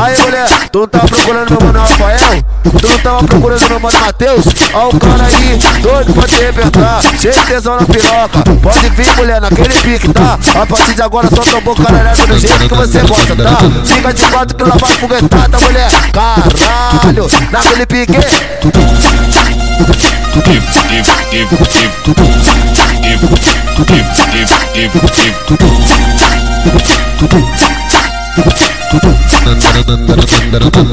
Aí mulher, tu tá procurando meu mano Rafael? Tu tava procurando meu mano Matheus? Ó o cara aí, doido pra te arrebentar Cheio de tesão na piroca Pode vir mulher, naquele pique, tá? A partir de agora só tombou caralhada do jeito que você gosta, tá? Fica de quatro que lá vai foguetada, mulher Caralho, naquele pique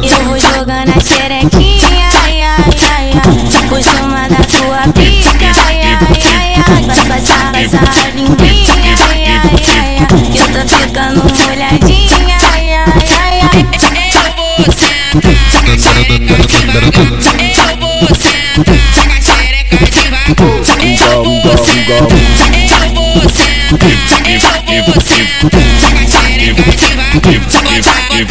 Eu vou jogando a xerequinha, ai, ai, ai, ai, por cima da tua pica, ai, ai, ai, ai, vai passar, passar a linguinha, ai, ai, ai, ai, eu tô ficando molhadinha, ai, ai, ai, ai. Eu vou sentar eu vou sentar com a xereca devagar, eu vou sentar, eu vou sentar, eu vou sentar com a xereca devagar, bota, Eu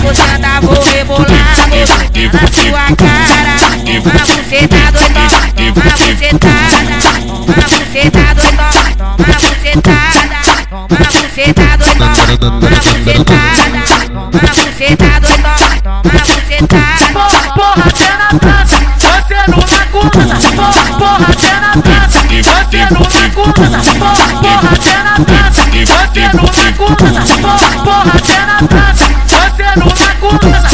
vou sentar, vou sentar na sua cara. Toma buceta doidão, toma bucetada. Toma buceta doidão, toma bucetada. Toma buceta doidão, toma bucetada. Toma buceta doidão, toma bucetada. Porra, porra, cê na dança, você não acusa. Porra, porra, cê na dança, você não acusa. Porra, porra, cê na dança, você não acusa. Porra, porra, cê na dança, você não acusa.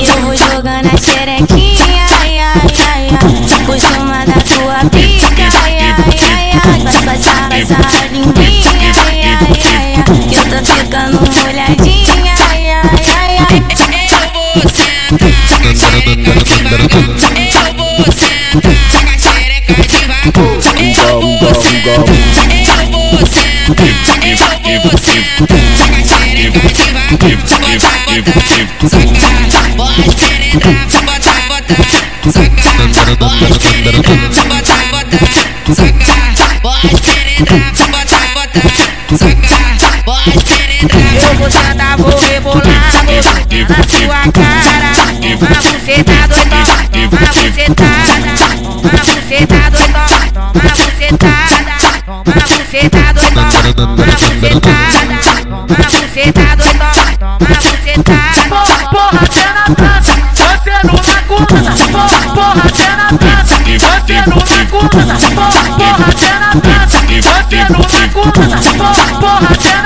Eu vou jogando a xerequinha, eu tô ficando molhadinha, ai, ai, ai. Eu vou sentar xereca eu vou sentar com a xereca devagar, eu vou sentar, eu vou sentar, eu vou sentar com a xereca devagar, bota, bota, saca, pode penetrar, bota, bota, saca, penetrar, bota, bota, saca, pode penetrar, vou rebolar, vou na sua cara. Toma buceta doidão, toma bucetada. Toma buceta doidão, toma bucetada. Toma buceta doidão, toma bucetada. Toma buceta doidão, toma bucetada. Porra, cê na dança, você não acusa. Porra, porra, cê na dança, você não acusa. Porra, porra, cê na dança, você não acusa. Porra, porra, cê na